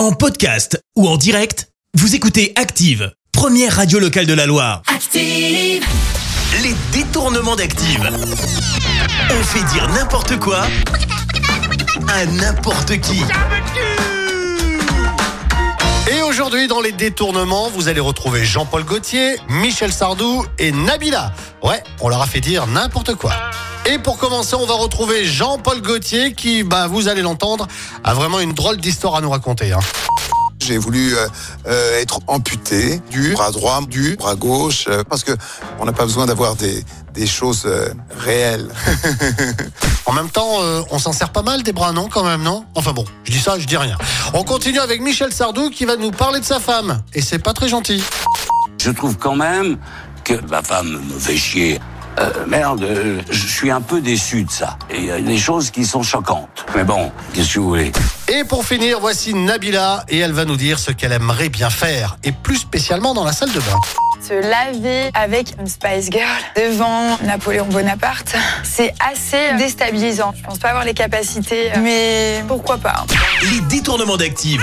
En podcast ou en direct, vous écoutez Active, première radio locale de la Loire. Active. Les détournements d'Active. On fait dire n'importe quoi à n'importe qui. Et aujourd'hui, dans les détournements, vous allez retrouver Jean-Paul Gaultier, Michel Sardou et Nabila. Ouais, on leur a fait dire n'importe quoi. Et pour commencer, on va retrouver Jean-Paul Gaultier qui, bah, vous allez l'entendre, a vraiment une drôle d'histoire à nous raconter. hein. J'ai voulu euh, euh, être amputé du bras droit, du bras gauche, euh, parce que on n'a pas besoin d'avoir des, des choses euh, réelles. En même temps, euh, on s'en sert pas mal des bras, non, quand même, non? Enfin bon, je dis ça, je dis rien. On continue avec Michel Sardou qui va nous parler de sa femme. Et c'est pas très gentil. Je trouve quand même que ma femme me fait chier. Euh, merde, euh, je suis un peu déçu de ça. Et il y a des choses qui sont choquantes. Mais bon, qu'est-ce que vous voulez? Et pour finir, voici Nabila et elle va nous dire ce qu'elle aimerait bien faire, et plus spécialement dans la salle de bain. Se laver avec une Spice Girl devant Napoléon Bonaparte, c'est assez déstabilisant. Je pense pas avoir les capacités, mais pourquoi pas. Les détournements d'Active.